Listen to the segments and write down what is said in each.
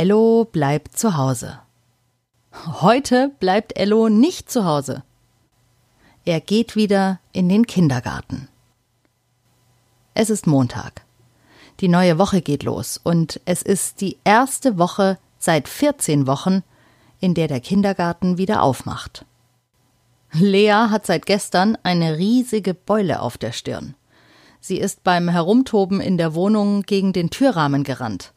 Ello bleibt zu Hause. Heute bleibt Ello nicht zu Hause. Er geht wieder in den Kindergarten. Es ist Montag. Die neue Woche geht los und es ist die erste Woche seit 14 Wochen, in der der Kindergarten wieder aufmacht. Lea hat seit gestern eine riesige Beule auf der Stirn. Sie ist beim Herumtoben in der Wohnung gegen den Türrahmen gerannt.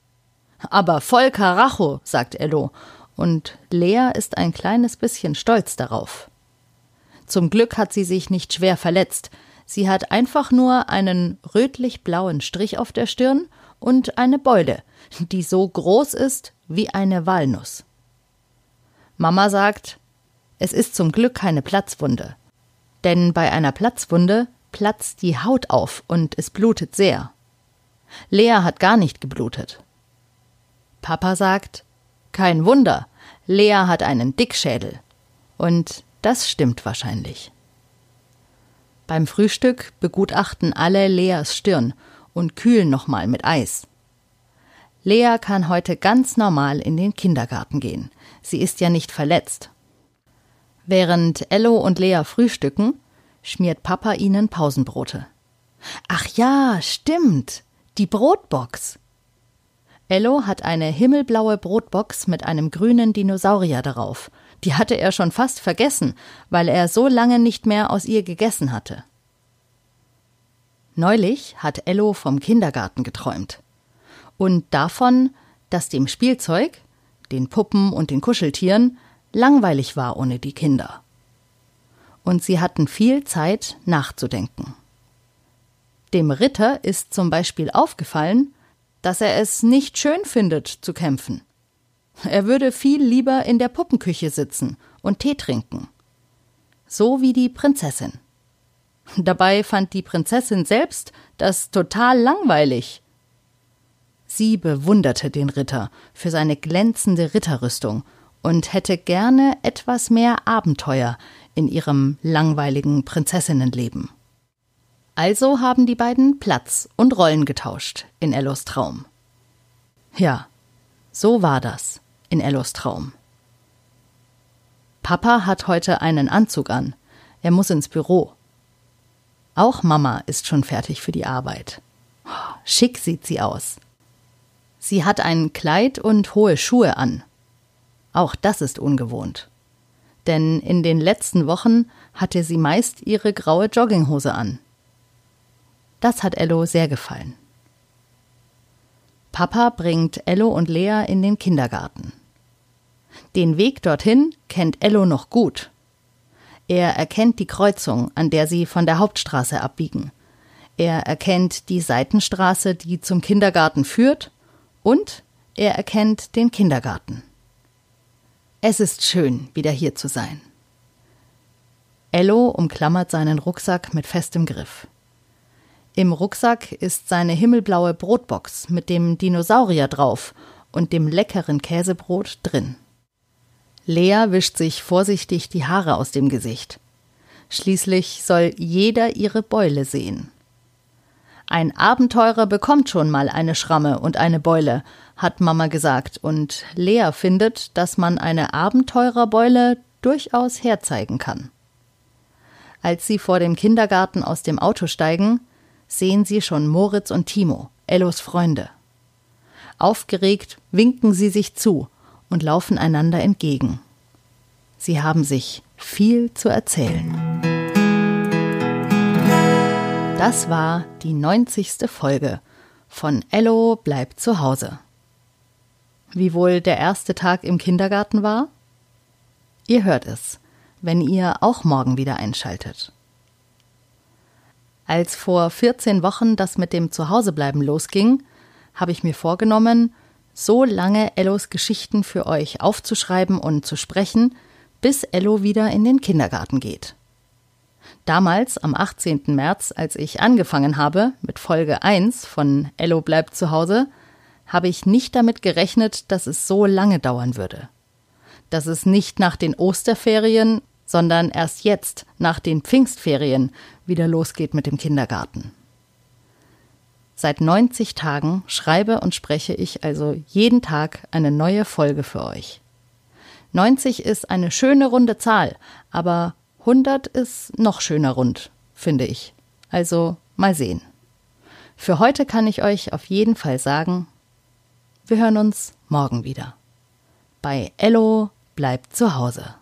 Aber voll Karacho, sagt Ello, und Lea ist ein kleines bisschen stolz darauf. Zum Glück hat sie sich nicht schwer verletzt. Sie hat einfach nur einen rötlich-blauen Strich auf der Stirn und eine Beule, die so groß ist wie eine Walnuss. Mama sagt, es ist zum Glück keine Platzwunde. Denn bei einer Platzwunde platzt die Haut auf und es blutet sehr. Lea hat gar nicht geblutet. Papa sagt, kein Wunder, Lea hat einen Dickschädel. Und das stimmt wahrscheinlich. Beim Frühstück begutachten alle Leas Stirn und kühlen nochmal mit Eis. Lea kann heute ganz normal in den Kindergarten gehen. Sie ist ja nicht verletzt. Während Ello und Lea frühstücken, schmiert Papa ihnen Pausenbrote. Ach ja, stimmt. Die Brotbox. Ello hat eine himmelblaue Brotbox mit einem grünen Dinosaurier darauf. Die hatte er schon fast vergessen, weil er so lange nicht mehr aus ihr gegessen hatte. Neulich hat Ello vom Kindergarten geträumt. Und davon, dass dem Spielzeug, den Puppen und den Kuscheltieren, langweilig war ohne die Kinder. Und sie hatten viel Zeit nachzudenken. Dem Ritter ist zum Beispiel aufgefallen, dass er es nicht schön findet zu kämpfen. Er würde viel lieber in der Puppenküche sitzen und Tee trinken. So wie die Prinzessin. Dabei fand die Prinzessin selbst das total langweilig. Sie bewunderte den Ritter für seine glänzende Ritterrüstung und hätte gerne etwas mehr Abenteuer in ihrem langweiligen Prinzessinnenleben. Also haben die beiden Platz und Rollen getauscht in Ellos Traum. Ja, so war das in Ellos Traum. Papa hat heute einen Anzug an. Er muss ins Büro. Auch Mama ist schon fertig für die Arbeit. Schick sieht sie aus. Sie hat ein Kleid und hohe Schuhe an. Auch das ist ungewohnt. Denn in den letzten Wochen hatte sie meist ihre graue Jogginghose an. Das hat Ello sehr gefallen. Papa bringt Ello und Lea in den Kindergarten. Den Weg dorthin kennt Ello noch gut. Er erkennt die Kreuzung, an der sie von der Hauptstraße abbiegen. Er erkennt die Seitenstraße, die zum Kindergarten führt, und er erkennt den Kindergarten. Es ist schön, wieder hier zu sein. Ello umklammert seinen Rucksack mit festem Griff. Im Rucksack ist seine himmelblaue Brotbox mit dem Dinosaurier drauf und dem leckeren Käsebrot drin. Lea wischt sich vorsichtig die Haare aus dem Gesicht. Schließlich soll jeder ihre Beule sehen. Ein Abenteurer bekommt schon mal eine Schramme und eine Beule, hat Mama gesagt, und Lea findet, dass man eine Abenteurerbeule durchaus herzeigen kann. Als sie vor dem Kindergarten aus dem Auto steigen, sehen sie schon Moritz und Timo, Ellos Freunde. Aufgeregt winken sie sich zu und laufen einander entgegen. Sie haben sich viel zu erzählen. Das war die 90. Folge von Ello bleibt zu Hause. Wie wohl der erste Tag im Kindergarten war? Ihr hört es, wenn ihr auch morgen wieder einschaltet. Als vor 14 Wochen das mit dem Zuhausebleiben losging, habe ich mir vorgenommen, so lange Ellos Geschichten für euch aufzuschreiben und zu sprechen, bis Ello wieder in den Kindergarten geht. Damals, am 18. März, als ich angefangen habe mit Folge 1 von Ello bleibt zu Hause, habe ich nicht damit gerechnet, dass es so lange dauern würde. Dass es nicht nach den Osterferien, sondern erst jetzt, nach den Pfingstferien, wieder losgeht mit dem Kindergarten. Seit 90 Tagen schreibe und spreche ich also jeden Tag eine neue Folge für euch. 90 ist eine schöne runde Zahl, aber 100 ist noch schöner rund, finde ich. Also mal sehen. Für heute kann ich euch auf jeden Fall sagen, wir hören uns morgen wieder. Bei Ello bleibt zu Hause.